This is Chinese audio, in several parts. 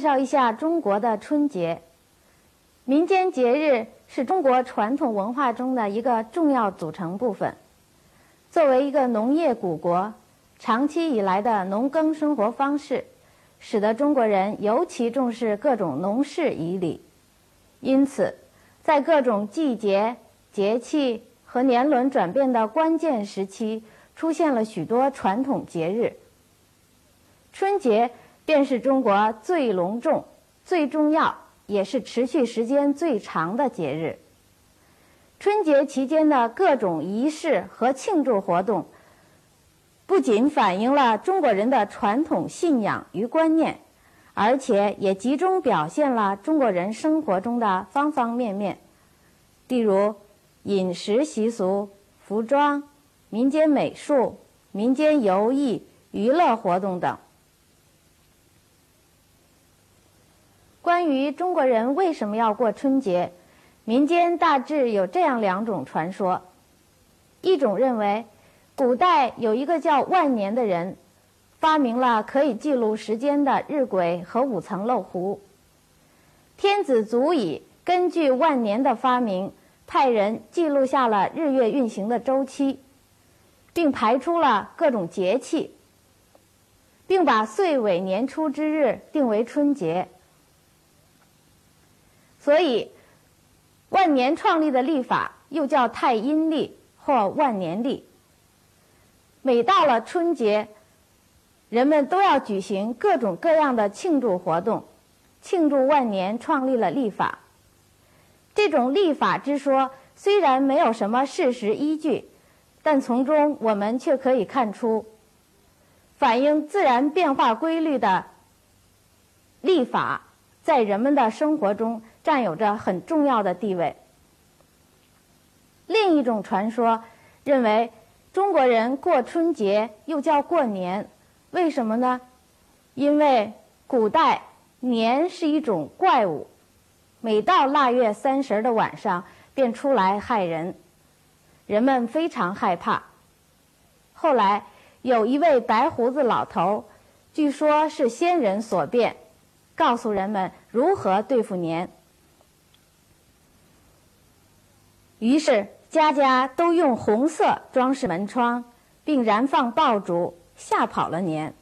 介绍一下中国的春节。民间节日是中国传统文化中的一个重要组成部分。作为一个农业古国，长期以来的农耕生活方式，使得中国人尤其重视各种农事仪礼。因此，在各种季节、节气和年轮转变的关键时期，出现了许多传统节日。春节便是中国最隆重、最重要，也是持续时间最长的节日。春节期间的各种仪式和庆祝活动，不仅反映了中国人的传统信仰与观念，而且也集中表现了中国人生活中的方方面面，例如饮食习俗、服装、民间美术、民间游艺、娱乐活动等。关于中国人为什么要过春节？民间大致有这样两种传说：一种认为，古代有一个叫万年的人，发明了可以记录时间的日晷和五层漏壶。天子足以根据万年的发明，派人记录下了日月运行的周期，并排出了各种节气，并把岁尾年初之日定为春节。所以。万年创立的历法又叫太阴历或万年历。每到了春节，人们都要举行各种各样的庆祝活动，庆祝万年创立了历法。这种历法之说虽然没有什么事实依据，但从中我们却可以看出，反映自然变化规律的历法在人们的生活中。占有着很重要的地位。另一种传说认为，中国人过春节又叫过年，为什么呢？因为古代年是一种怪物，每到腊月三十的晚上便出来害人，人们非常害怕。后来有一位白胡子老头，据说是仙人所变，告诉人们如何对付年。于是，家家都用红色装饰门窗，并燃放爆竹，吓跑了年。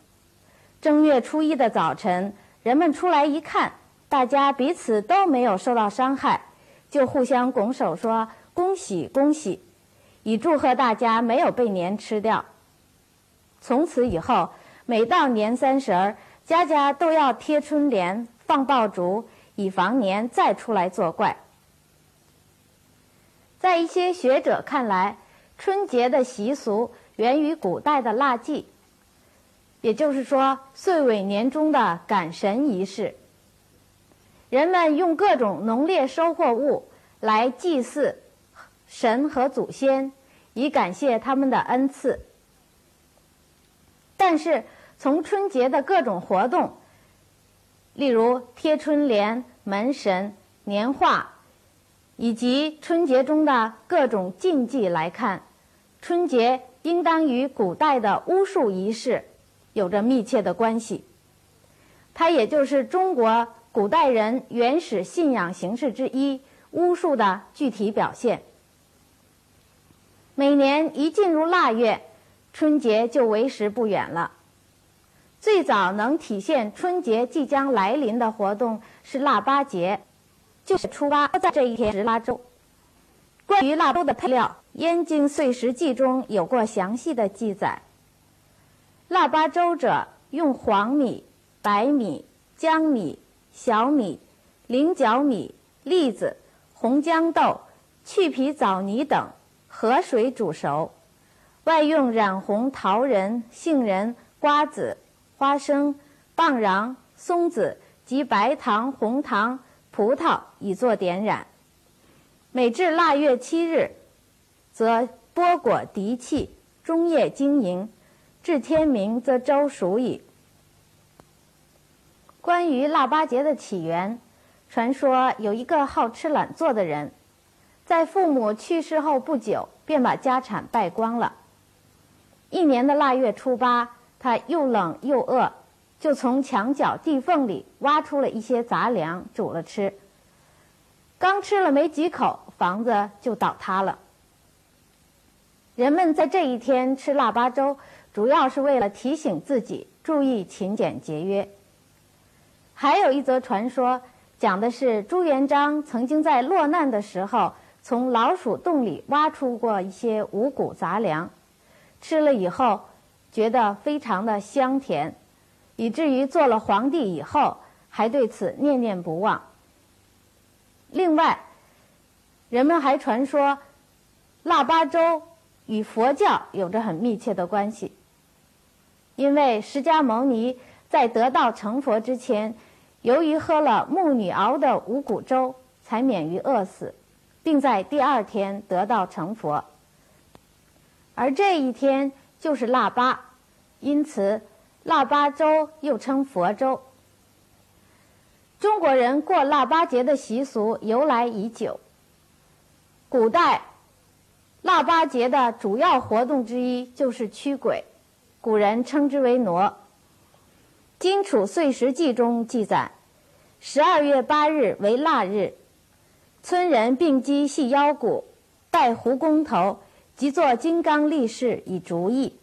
正月初一的早晨，人们出来一看，大家彼此都没有受到伤害，就互相拱手说：“恭喜恭喜！”以祝贺大家没有被年吃掉。从此以后，每到年三十儿，家家都要贴春联、放爆竹，以防年再出来作怪。在一些学者看来，春节的习俗源于古代的腊祭，也就是说，岁尾年终的赶神仪式。人们用各种农猎收获物来祭祀神和祖先，以感谢他们的恩赐。但是，从春节的各种活动，例如贴春联、门神、年画。以及春节中的各种禁忌来看，春节应当与古代的巫术仪式有着密切的关系。它也就是中国古代人原始信仰形式之一——巫术的具体表现。每年一进入腊月，春节就为时不远了。最早能体现春节即将来临的活动是腊八节。就是初八，在这一天食腊粥。关于腊粥的配料，《燕京岁时记》中有过详细的记载。腊八粥者，用黄米、白米、江米、小米、菱角米、栗子、红豇豆、去皮枣泥等和水煮熟，外用染红桃仁、杏仁、瓜子、花生、棒瓤、松子及白糖、红糖。葡萄以作点染，每至腊月七日，则剥果涤气，终夜经营，至天明则粥熟矣。关于腊八节的起源，传说有一个好吃懒做的人，在父母去世后不久，便把家产败光了。一年的腊月初八，他又冷又饿，就从墙角地缝里挖出了一些杂粮煮了吃。刚吃了没几口，房子就倒塌了。人们在这一天吃腊八粥，主要是为了提醒自己注意勤俭节约。还有一则传说，讲的是朱元璋曾经在落难的时候，从老鼠洞里挖出过一些五谷杂粮，吃了以后觉得非常的香甜，以至于做了皇帝以后还对此念念不忘。另外，人们还传说，腊八粥与佛教有着很密切的关系。因为释迦牟尼在得道成佛之前，由于喝了牧女熬的五谷粥，才免于饿死，并在第二天得道成佛。而这一天就是腊八，因此腊八粥又称佛粥。中国人过腊八节的习俗由来已久。古代，腊八节的主要活动之一就是驱鬼，古人称之为傩。《荆楚岁时记》中记载，十二月八日为腊日，村人并击细腰鼓，戴胡公头，即作金刚力士以逐疫。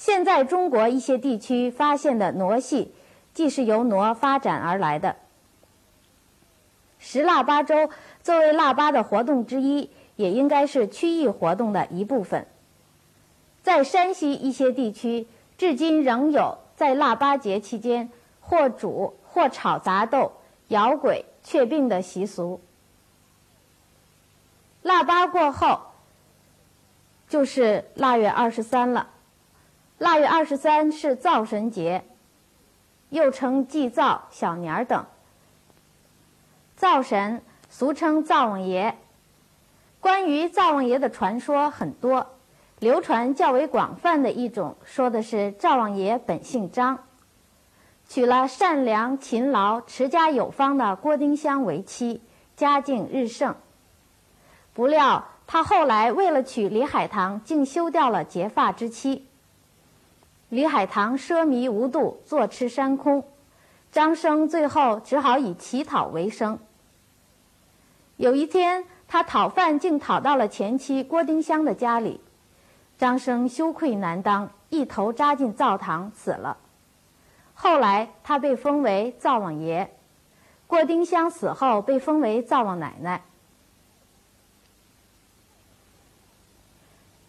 现在中国一些地区发现的傩戏。既是由傩发展而来的，食腊八粥作为腊八的活动之一，也应该是区域活动的一部分。在山西一些地区，至今仍有在腊八节期间或煮或炒杂豆、摇鬼、却病的习俗。腊八过后，就是腊月二十三了。腊月二十三是灶神节。又称祭灶、小年儿等。灶神俗称灶王爷。关于灶王爷的传说很多，流传较为广泛的一种说的是灶王爷本姓张，娶了善良、勤劳、持家有方的郭丁香为妻，家境日盛。不料他后来为了娶李海棠，竟休掉了结发之妻。李海棠奢靡无度，坐吃山空，张生最后只好以乞讨为生。有一天，他讨饭竟讨到了前妻郭丁香的家里，张生羞愧难当，一头扎进灶堂死了。后来，他被封为灶王爷，郭丁香死后被封为灶王奶奶。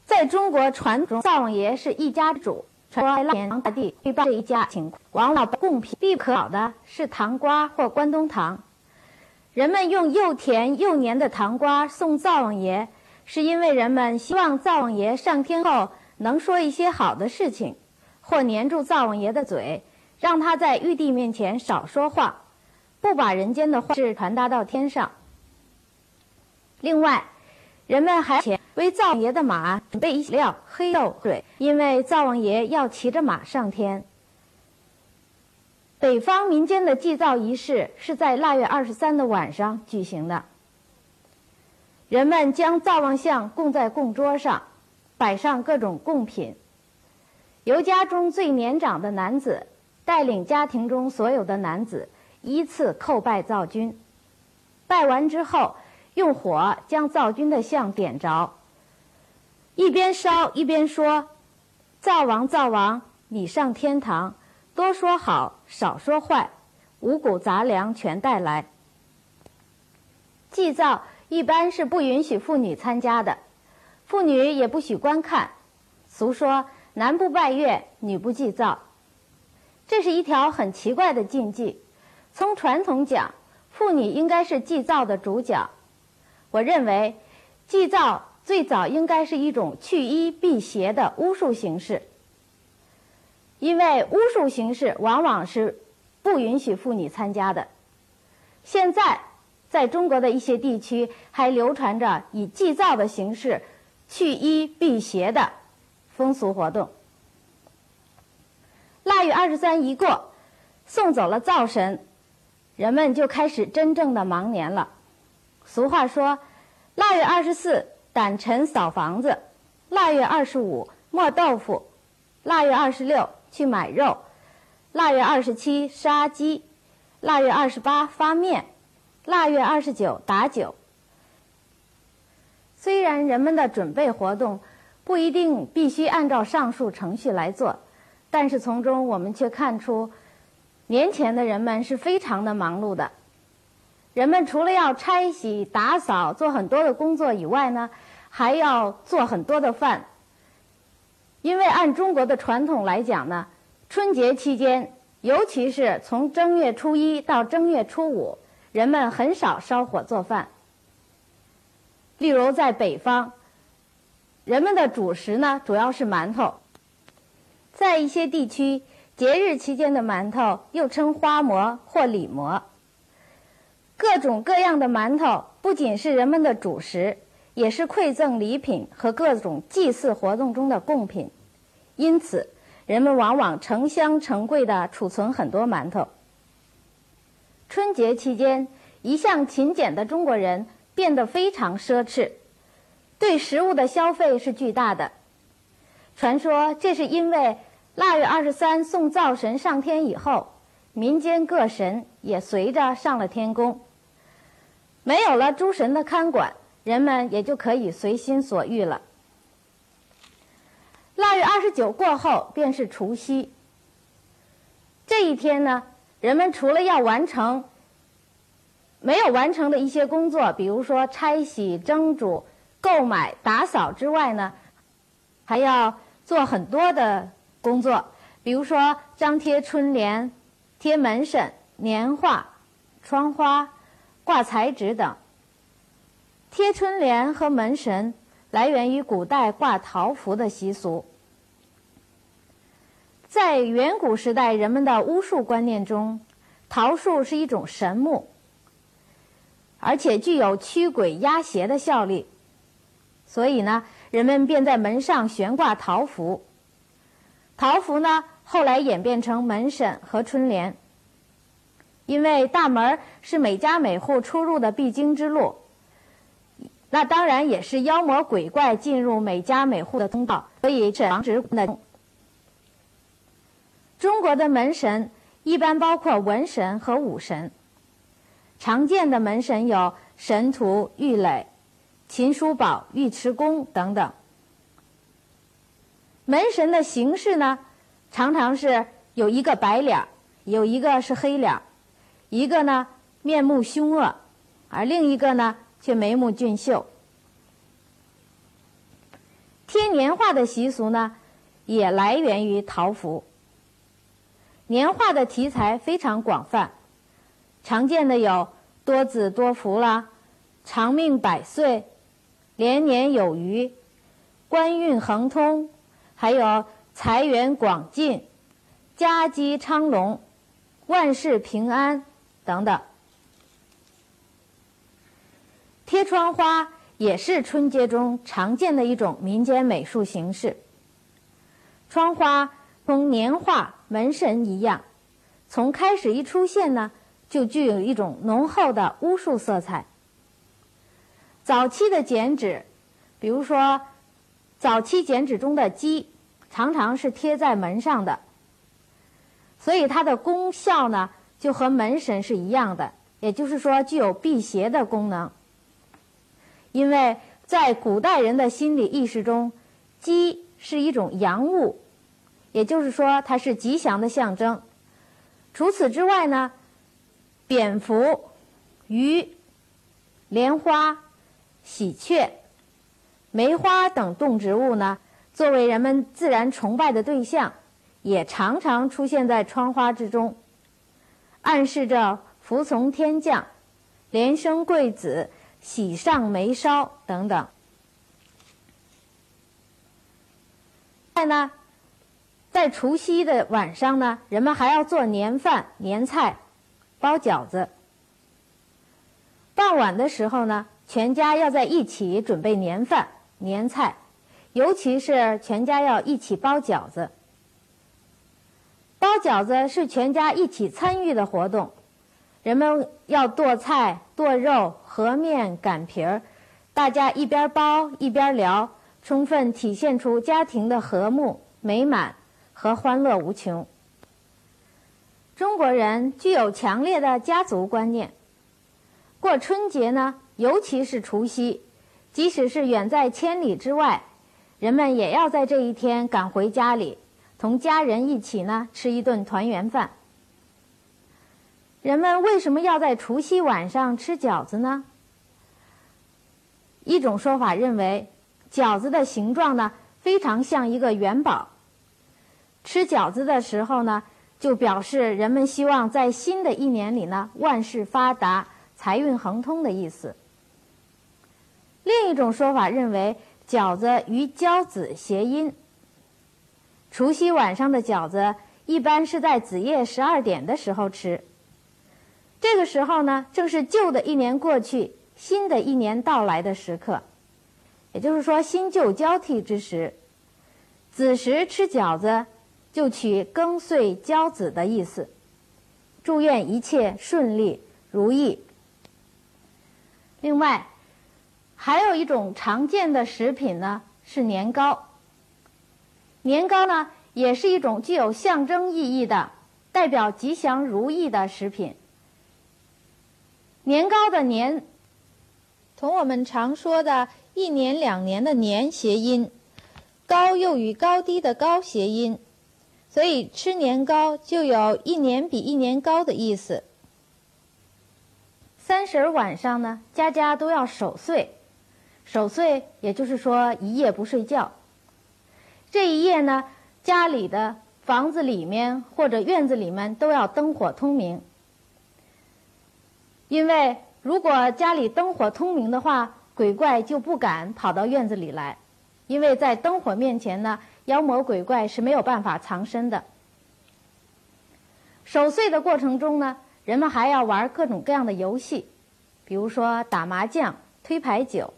在中国传统，灶王爷是一家主。传说天皇大帝预报这一家情况，往往贡品必不可少的是糖瓜或关东糖。人们用又甜又黏的糖瓜送灶王爷，是因为人们希望灶王爷上天后能说一些好的事情，或黏住灶王爷的嘴，让他在玉帝面前少说话，不把人间的坏事传达到天上。另外，人们还为灶王爷的马准备一料、黑豆、水，因为灶王爷要骑着马上天。北方民间的祭灶仪式是在腊月二十三的晚上举行的。人们将灶王像供在供桌上，摆上各种贡品，由家中最年长的男子带领家庭中所有的男子依次叩拜灶君。拜完之后。用火将灶君的像点着，一边烧一边说：“灶王，灶王，你上天堂，多说好，少说坏，五谷杂粮全带来。”祭灶一般是不允许妇女参加的，妇女也不许观看。俗说“男不拜月，女不祭灶”，这是一条很奇怪的禁忌。从传统讲，妇女应该是祭灶的主角。我认为，祭灶最早应该是一种去医避邪的巫术形式，因为巫术形式往往是不允许妇女参加的。现在，在中国的一些地区还流传着以祭灶的形式去医避邪的风俗活动。腊月二十三一过，送走了灶神，人们就开始真正的忙年了。俗话说：“腊月二十四掸尘扫房子，腊月二十五磨豆腐，腊月二十六去买肉，腊月二十七杀鸡，腊月二十八发面，腊月二十九打酒。虽然人们的准备活动不一定必须按照上述程序来做，但是从中我们却看出，年前的人们是非常的忙碌的。人们除了要拆洗、打扫、做很多的工作以外呢，还要做很多的饭。因为按中国的传统来讲呢，春节期间，尤其是从正月初一到正月初五，人们很少烧火做饭。例如在北方，人们的主食呢主要是馒头。在一些地区，节日期间的馒头又称花馍或里馍。各种各样的馒头不仅是人们的主食，也是馈赠礼品和各种祭祀活动中的贡品，因此人们往往成箱成柜地储存很多馒头。春节期间，一向勤俭的中国人变得非常奢侈，对食物的消费是巨大的。传说这是因为腊月二十三送灶神上天以后，民间各神也随着上了天宫。没有了诸神的看管，人们也就可以随心所欲了。腊月二十九过后便是除夕。这一天呢，人们除了要完成没有完成的一些工作，比如说拆洗、蒸煮、购买、打扫之外呢，还要做很多的工作，比如说张贴春联、贴门神、年画、窗花。挂彩纸等，贴春联和门神来源于古代挂桃符的习俗。在远古时代，人们的巫术观念中，桃树是一种神木，而且具有驱鬼压邪的效力，所以呢，人们便在门上悬挂桃符。桃符呢，后来演变成门神和春联。因为大门是每家每户出入的必经之路，那当然也是妖魔鬼怪进入每家每户的通道，所以是防止的。中国的门神一般包括文神和武神，常见的门神有神荼、玉垒、秦叔宝、尉迟恭等等。门神的形式呢，常常是有一个白脸有一个是黑脸一个呢面目凶恶，而另一个呢却眉目俊秀。贴年画的习俗呢，也来源于桃符。年画的题材非常广泛，常见的有多子多福啦、长命百岁、连年有余、官运亨通，还有财源广进、家鸡昌隆、万事平安。等等，贴窗花也是春节中常见的一种民间美术形式。窗花同年画、门神一样，从开始一出现呢，就具有一种浓厚的巫术色彩。早期的剪纸，比如说早期剪纸中的鸡，常常是贴在门上的，所以它的功效呢。就和门神是一样的，也就是说具有辟邪的功能。因为在古代人的心理意识中，鸡是一种阳物，也就是说它是吉祥的象征。除此之外呢，蝙蝠、鱼、莲花、喜鹊、梅花等动植物呢，作为人们自然崇拜的对象，也常常出现在窗花之中。暗示着服从天降、连生贵子、喜上眉梢等等。在呢，在除夕的晚上呢，人们还要做年饭、年菜，包饺子。傍晚的时候呢，全家要在一起准备年饭、年菜，尤其是全家要一起包饺子。包饺子是全家一起参与的活动，人们要剁菜、剁肉、和面、擀皮儿，大家一边包一边聊，充分体现出家庭的和睦美满和欢乐无穷。中国人具有强烈的家族观念。过春节呢，尤其是除夕，即使是远在千里之外，人们也要在这一天赶回家里，同家人一起呢吃一顿团圆饭。人们为什么要在除夕晚上吃饺子呢？一种说法认为，饺子的形状呢非常像一个元宝，吃饺子的时候呢，就表示人们希望在新的一年里呢万事发达。财运亨通的意思。另一种说法认为，饺子与交子谐音。除夕晚上的饺子一般是在子夜十二点的时候吃。这个时候呢，正是旧的一年过去，新的一年到来的时刻，也就是说新旧交替之时。子时吃饺子，就取庚岁交子的意思。祝愿一切顺利如意。另外，还有一种常见的食品呢，是年糕。年糕呢，也是一种具有象征意义的、代表吉祥如意的食品。年糕的“年”，同我们常说的一年两年的“年”谐音，高又与高低的“高”谐音，所以吃年糕就有一年比一年高的意思。三十晚上呢，家家都要守岁，守岁也就是说一夜不睡觉。这一夜呢，家里的房子里面或者院子里面都要灯火通明，因为如果家里灯火通明的话，鬼怪就不敢跑到院子里来，因为在灯火面前呢，妖魔鬼怪是没有办法藏身的。守岁的过程中呢。人们还要玩各种各样的游戏，比如说打麻将、推牌九。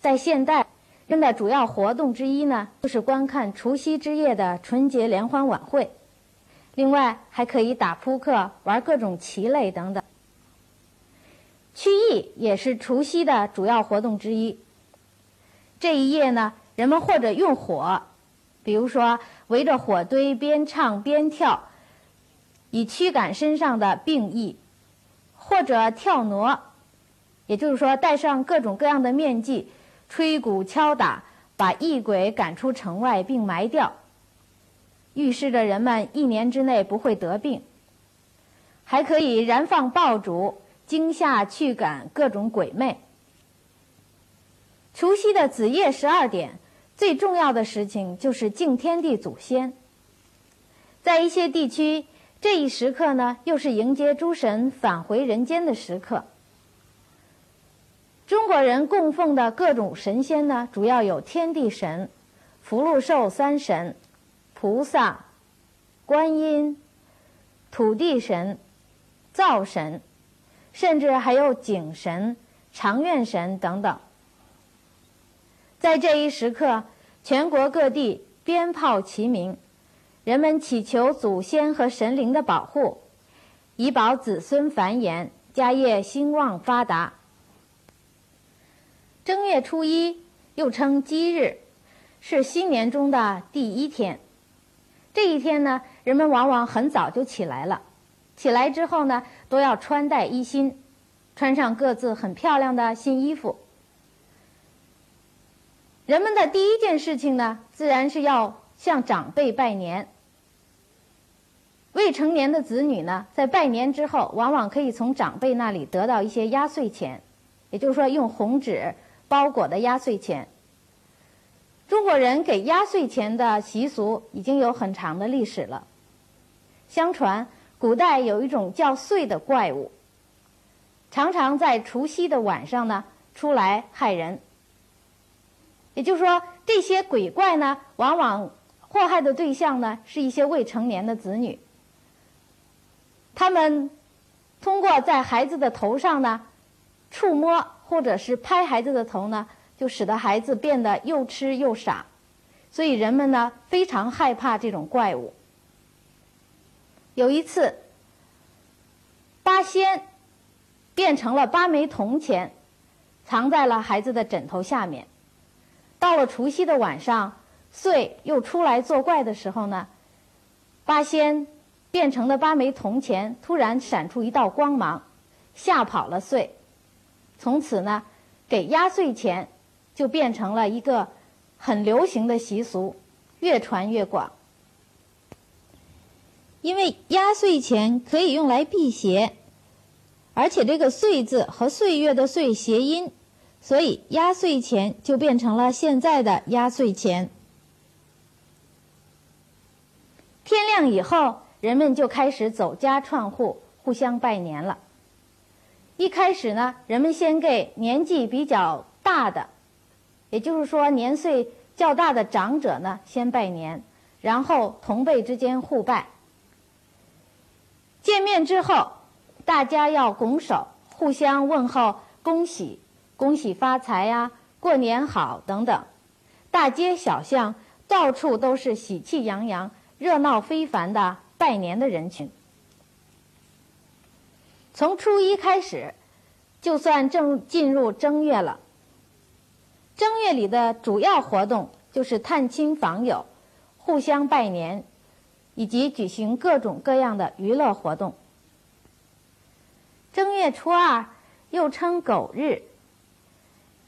在现代，人的主要活动之一呢，就是观看除夕之夜的春节联欢晚会。另外，还可以打扑克、玩各种棋类等等。曲艺也是除夕的主要活动之一。这一夜呢，人们或者用火，比如说围着火堆边唱边跳。以驱赶身上的病疫，或者跳挪，也就是说戴上各种各样的面具，吹鼓敲打，把异鬼赶出城外并埋掉，预示着人们一年之内不会得病。还可以燃放爆竹，惊吓驱赶各种鬼魅。除夕的子夜十二点，最重要的事情就是敬天地祖先。在一些地区。这一时刻呢，又是迎接诸神返回人间的时刻。中国人供奉的各种神仙呢，主要有天地神、福禄寿三神、菩萨、观音、土地神、灶神，甚至还有井神、长院神等等。在这一时刻，全国各地鞭炮齐鸣。人们祈求祖先和神灵的保护，以保子孙繁衍、家业兴旺发达。正月初一又称鸡日，是新年中的第一天。这一天呢，人们往往很早就起来了，起来之后呢，都要穿戴衣新，穿上各自很漂亮的新衣服。人们的第一件事情呢，自然是要向长辈拜年。未成年的子女呢，在拜年之后，往往可以从长辈那里得到一些压岁钱，也就是说，用红纸包裹的压岁钱。中国人给压岁钱的习俗已经有很长的历史了。相传，古代有一种叫祟的怪物，常常在除夕的晚上呢出来害人。也就是说，这些鬼怪呢，往往祸害的对象呢，是一些未成年的子女。他们通过在孩子的头上呢触摸，或者是拍孩子的头呢，就使得孩子变得又痴又傻，所以人们呢非常害怕这种怪物。有一次，八仙变成了八枚铜钱，藏在了孩子的枕头下面。到了除夕的晚上，岁又出来作怪的时候呢，八仙。变成的八枚铜钱突然闪出一道光芒，吓跑了祟。从此呢，给压岁钱就变成了一个很流行的习俗，越传越广。因为压岁钱可以用来辟邪，而且这个“岁”字和岁月的“岁”谐音，所以压岁钱就变成了现在的压岁钱。天亮以后，人们就开始走家串户，互相拜年了。一开始呢，人们先给年纪比较大的，也就是说年岁较大的长者呢先拜年，然后同辈之间互拜。见面之后，大家要拱手，互相问候，恭喜，恭喜发财呀，过年好等等。大街小巷到处都是喜气洋洋、热闹非凡的拜年的人群。从初一开始，就算正进入正月了。正月里的主要活动就是探亲访友，互相拜年。以及举行各种各样的娱乐活动。正月初二又称狗日，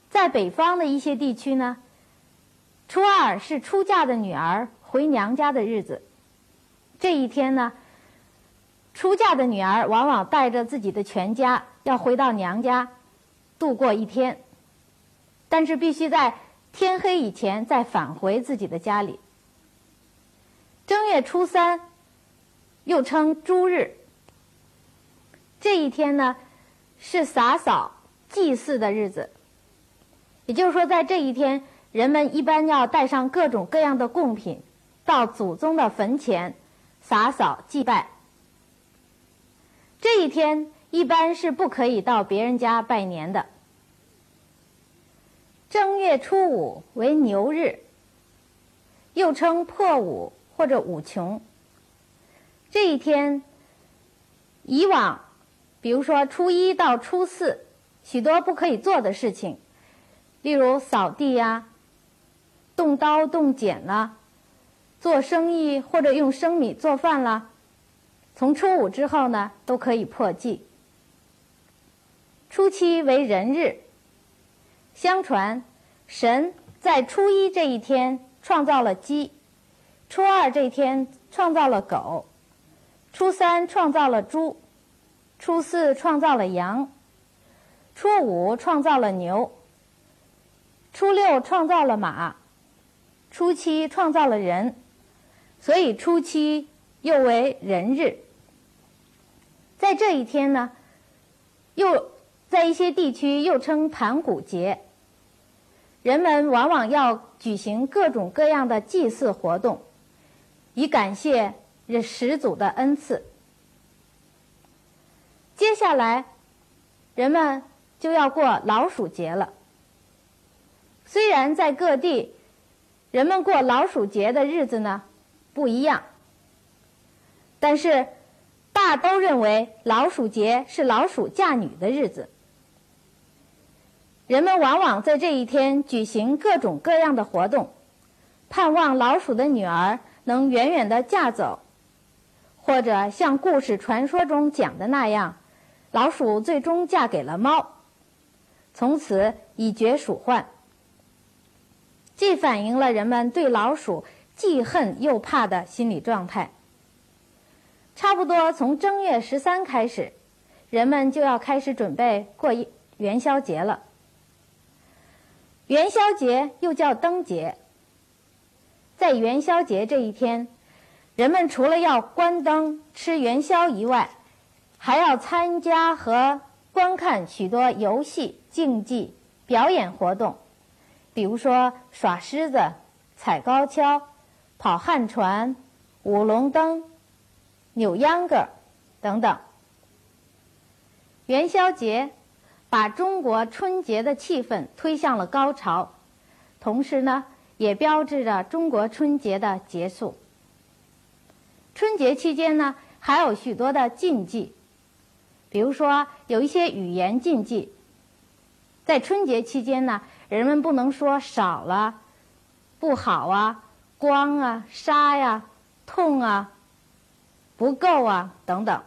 在北方的一些地区呢，初二是出嫁的女儿回娘家的日子。这一天呢，出嫁的女儿往往带着自己的全家要回到娘家度过一天，但是必须在天黑以前再返回自己的家里。正月初三，又称猪日。这一天呢，是洒扫祭祀的日子。也就是说，在这一天，人们一般要带上各种各样的贡品，到祖宗的坟前洒扫祭拜。这一天一般是不可以到别人家拜年的。正月初五为牛日，又称破五。或者五穷。这一天，以往，比如说初一到初四，许多不可以做的事情，例如扫地呀、动刀动剪啦、做生意或者用生米做饭啦，从初五之后呢，都可以破纪。初七为人日，相传神在初一这一天创造了鸡。初二这天创造了狗，初三创造了猪，初四创造了羊，初五创造了牛，初六创造了马，初七创造了人，所以初七又为人日。在这一天呢，又在一些地区又称盘古节，人们往往要举行各种各样的祭祀活动。以感谢这始祖的恩赐。接下来，人们就要过老鼠节了。虽然在各地，人们过老鼠节的日子呢不一样，但是大都认为老鼠节是老鼠嫁女的日子。人们往往在这一天举行各种各样的活动，盼望老鼠的女儿。能远远的嫁走，或者像故事传说中讲的那样，老鼠最终嫁给了猫，从此以绝鼠患。既反映了人们对老鼠既恨又怕的心理状态。差不多从正月十三开始，人们就要开始准备过元宵节了。元宵节又叫灯节。在元宵节这一天，人们除了要关灯、吃元宵以外，还要参加和观看许多游戏、竞技、表演活动，比如说耍狮子、踩高跷、跑旱船、舞龙灯、扭秧歌等等。元宵节把中国春节的气氛推向了高潮，同时呢。也标志着中国春节的结束。春节期间呢，还有许多的禁忌，比如说有一些语言禁忌。在春节期间呢，人们不能说少了、不好啊、光啊、沙呀、痛啊，不够啊等等。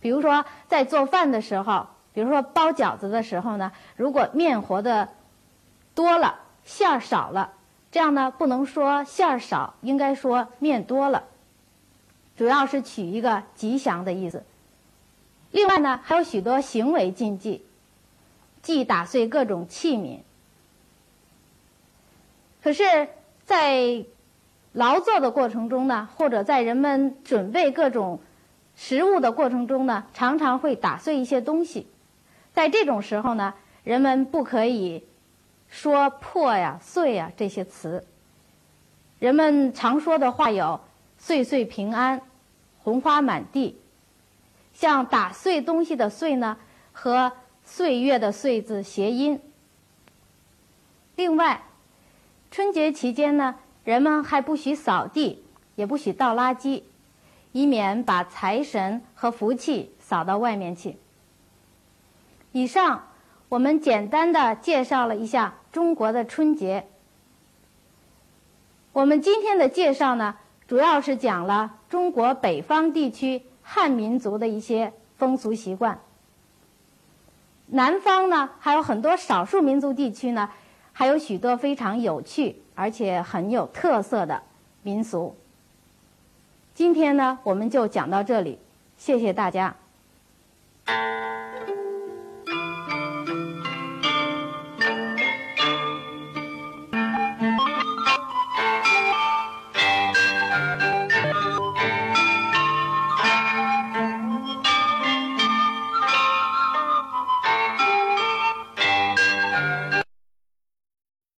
比如说在做饭的时候，比如说包饺子的时候呢，如果面和的多了，馅儿少了，这样呢不能说馅儿少，应该说面多了，主要是取一个吉祥的意思。另外呢，还有许多行为禁忌，忌打碎各种器皿。可是，在劳作的过程中呢，或者在人们准备各种食物的过程中呢，常常会打碎一些东西。在这种时候呢，人们不可以说破呀、碎呀这些词。人们常说的话有“岁岁平安”“红花满地”。像打碎东西的“碎”呢，和岁月的“岁”字谐音。另外，春节期间呢，人们还不许扫地，也不许倒垃圾，以免把财神和福气扫到外面去。以上，我们简单的介绍了一下中国的春节。我们今天的介绍呢，主要是讲了中国北方地区。汉民族的一些风俗习惯，南方呢还有很多少数民族地区呢，还有许多非常有趣而且很有特色的民俗。今天呢我们就讲到这里谢谢大家。